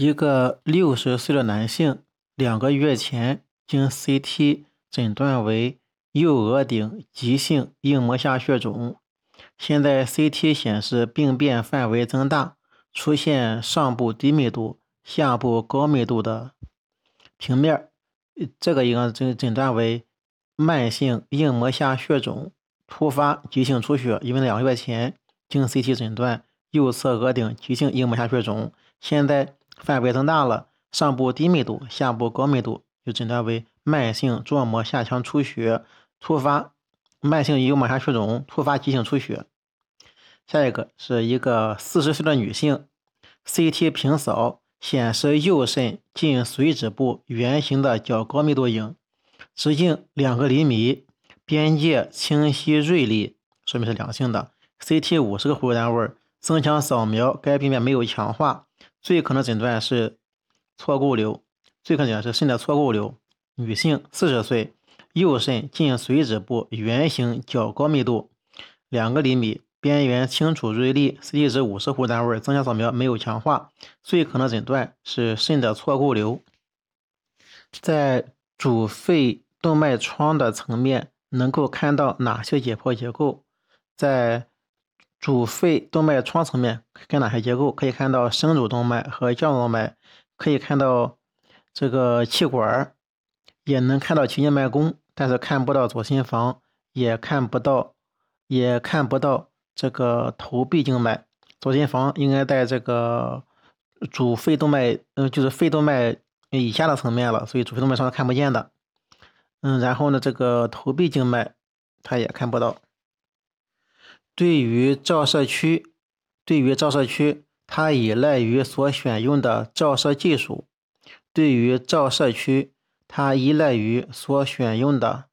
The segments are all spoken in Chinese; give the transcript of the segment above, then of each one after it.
一个六十岁的男性，两个月前经 CT 诊断为右额顶急性硬膜下血肿，现在 CT 显示病变范围增大，出现上部低密度、下部高密度的平面，这个应该诊诊断为慢性硬膜下血肿突发急性出血，因为两个月前经 CT 诊断右侧额顶急性硬膜下血肿，现在。范围增大了，上部低密度，下部高密度，就诊断为慢性桌膜下腔出血突发，慢性硬膜下血肿突发急性出血。下一个是一个四十岁的女性，CT 平扫显示右肾近髓质部圆形的较高密度影，直径两个厘米，边界清晰锐利，说明是良性的。CT 五十个活单位，增强扫描该病变没有强化。最可能诊断是错构瘤，最可能诊断是肾的错构瘤。女性，四十岁，右肾近髓质部圆形较高密度，两个厘米，边缘清楚锐利，CT 值五十户单位，增强扫描没有强化，最可能诊断是肾的错构瘤。在主肺动脉窗的层面，能够看到哪些解剖结构？在主肺动脉窗层面看哪些结构？可以看到升主动脉和降动脉，可以看到这个气管，也能看到奇静脉弓，但是看不到左心房，也看不到，也看不到这个头壁静脉。左心房应该在这个主肺动脉，嗯，就是肺动脉以下的层面了，所以主肺动脉上是看不见的。嗯，然后呢，这个头壁静脉它也看不到。对于照射区，对于照射区，它依赖于所选用的照射技术。对于照射区，它依赖于所选用的，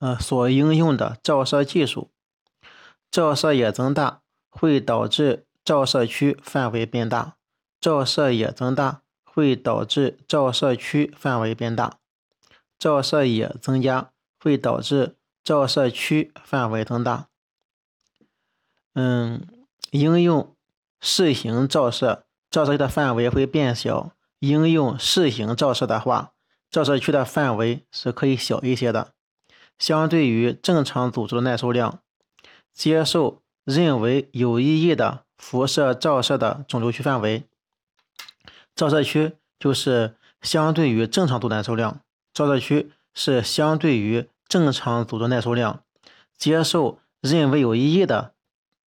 呃，所应用的照射技术。照射也增大会导致照射区范围变大，照射也增大会导致照射区范围变大，照射也增加会导致照射区范围增大。嗯，应用视型照射，照射的范围会变小。应用视型照射的话，照射区的范围是可以小一些的。相对于正常组织的耐受量，接受认为有意义的辐射照射的肿瘤区范围，照射区就是相对于正常组耐受量。照射区是相对于正常组织耐受量，接受认为有意义的。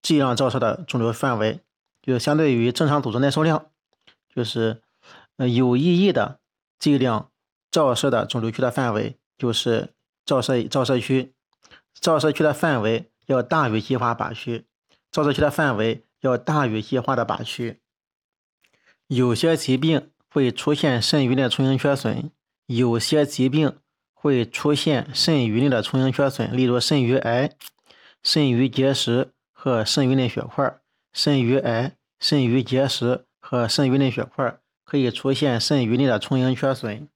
剂量照射的肿瘤范围，就相对于正常组织耐受量，就是呃有意义的剂量照射的肿瘤区的范围，就是照射照射区，照射区的范围要大于计划靶区，照射区的范围要大于计划的靶区。有些疾病会出现肾盂内充盈缺损，有些疾病会出现肾盂内的充盈缺损，例如肾盂癌、肾盂结石。和肾盂内血块、肾盂癌、肾盂结石和肾盂内血块可以出现肾盂内的充盈缺损。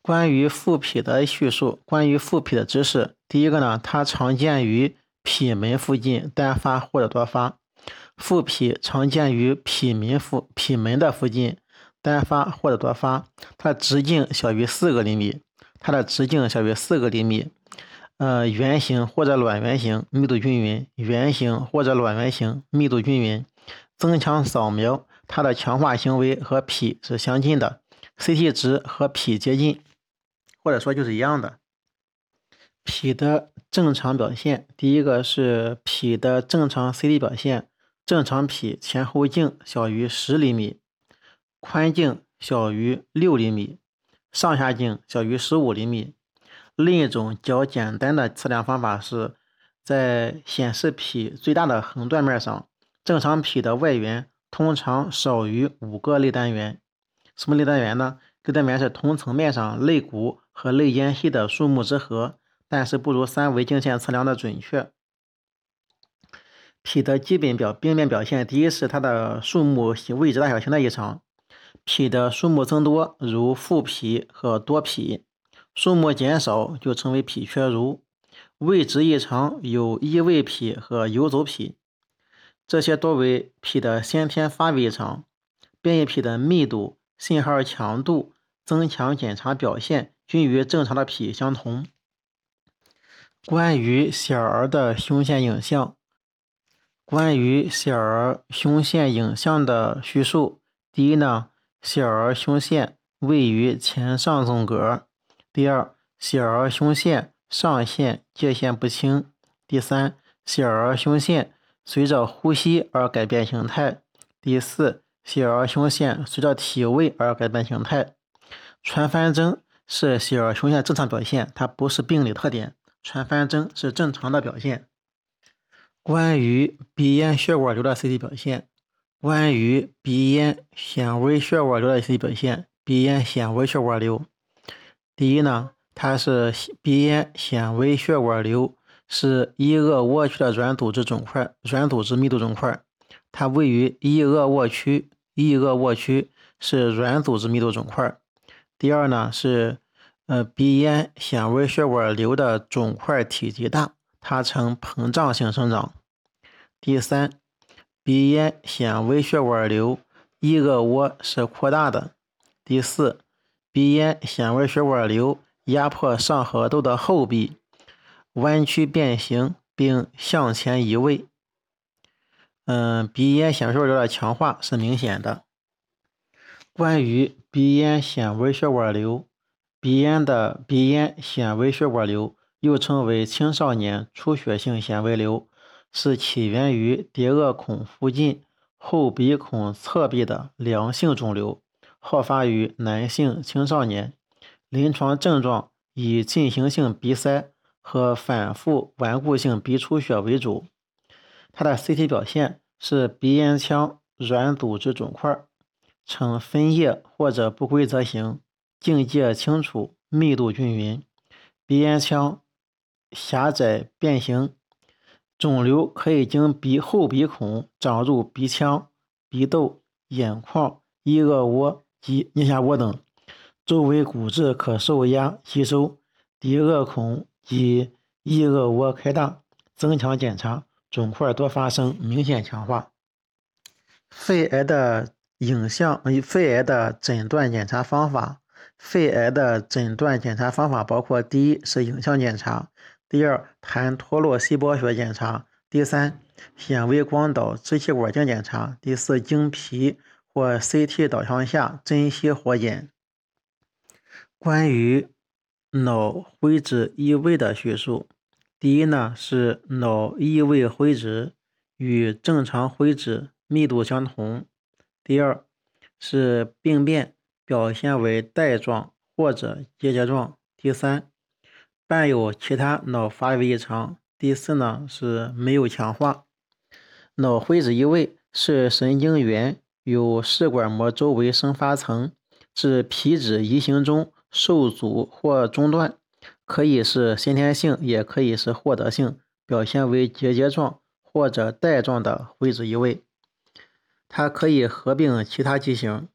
关于腹脾的叙述，关于腹脾的知识，第一个呢，它常见于脾门附近单发或者多发。腹脾常见于脾门附脾门的附近单发或者多发，它的直径小于四个厘米，它的直径小于四个厘米。呃，圆形或者卵圆形，密度均匀；圆形或者卵圆形，密度均匀。增强扫描，它的强化行为和脾是相近的，CT 值和脾接近，或者说就是一样的。脾的正常表现，第一个是脾的正常 CT 表现，正常脾前后径小于十厘米，宽径小于六厘米，上下径小于十五厘米。另一种较简单的测量方法是，在显示脾最大的横断面上，正常脾的外缘通常少于五个类单元。什么类单元呢？类单元是同层面上肋骨和肋间隙的数目之和，但是不如三维镜线测量的准确。脾的基本表病变表现，第一是它的数目位置大小形态异常，脾的数目增多，如腹脾和多脾。数目减少就称为脾缺如，位置异常有异位脾和游走脾，这些多为脾的先天发育异常。变异脾的密度信号强度、增强检查表现均与正常的脾相同。关于小儿的胸腺影像，关于小儿胸腺影像的叙述：第一呢，小儿胸腺位于前上纵隔；第二，小儿胸腺上腺界限不清；第三，小儿胸腺随着呼吸而改变形态；第四。小儿胸腺随着体位而改变形态，传翻征是小儿胸腺正常表现，它不是病理特点。传翻征是正常的表现。关于鼻咽血管瘤的 CT 表现，关于鼻咽纤维血管瘤的 CT 表现，鼻咽纤维血管瘤，第一呢，它是鼻咽纤维血管瘤，是一腭窝区的软组织肿块，软组织密度肿块，它位于一腭窝区。一腭窝区是软组织密度肿块。第二呢是，呃，鼻咽纤维血管瘤的肿块体积大，它呈膨胀性生长。第三，鼻咽纤维血管瘤一腭窝是扩大的。第四，鼻咽纤维血管瘤压迫上颌窦的后壁，弯曲变形并向前移位。嗯，鼻咽纤维血管瘤的强化是明显的。关于鼻咽纤维血管瘤，鼻咽的鼻咽纤维血管瘤又称为青少年出血性纤维瘤，是起源于蝶腭孔附近后鼻孔侧壁的良性肿瘤，好发于男性青少年，临床症状以进行性鼻塞和反复顽固性鼻出血为主。它的 CT 表现。是鼻咽腔软组织肿块，呈分叶或者不规则形，境界清楚，密度均匀。鼻咽腔狭窄变形，肿瘤可以经鼻后鼻孔长入鼻腔、鼻窦、眼眶、一腭窝及颞下窝等，周围骨质可受压吸收。鼻腭孔及翼腭窝开大，增强检查。肿块多发生，明显强化。肺癌的影像，肺癌的诊断检查方法。肺癌的诊断检查方法包括：第一是影像检查；第二，痰脱落细胞学检查；第三，显微光导支气管镜检查；第四，经皮或 CT 导向下珍稀活检。关于脑灰质异位的叙述。第一呢是脑异位灰质与正常灰质密度相同。第二是病变表现为带状或者结节状。第三伴有其他脑发育异常。第四呢是没有强化。脑灰质异位是神经元有试管膜周围生发层至皮脂移行中受阻或中断。可以是先天性，也可以是获得性，表现为结节状或者带状的灰质移位。它可以合并其他畸形。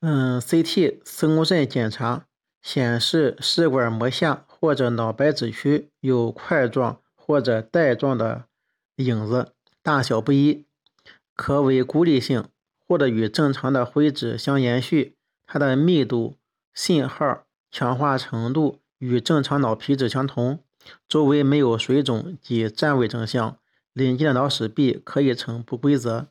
嗯，CT 磁共振检查显示试管膜下或者脑白质区有块状或者带状的影子，大小不一，可为孤立性，或者与正常的灰质相延续。它的密度、信号。强化程度与正常脑皮质相同，周围没有水肿及占位征象，邻近的脑室壁可以呈不规则。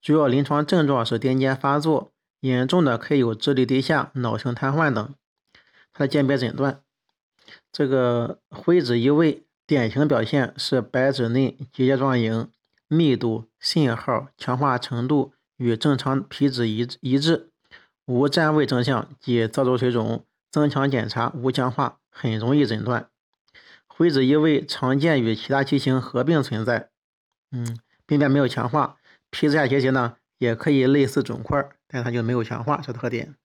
主要临床症状是癫痫发作，严重的可以有智力低下、脑性瘫痪等。它的鉴别诊断，这个灰质移位典型表现是白质内结节状影，密度、信号、强化程度与正常皮脂一一致，无占位征象及造瘘水肿。增强检查无强化，很容易诊断。灰质异位常见与其他畸形合并存在。嗯，病变没有强化，皮质下结节呢也可以类似肿块，但它就没有强化这特点。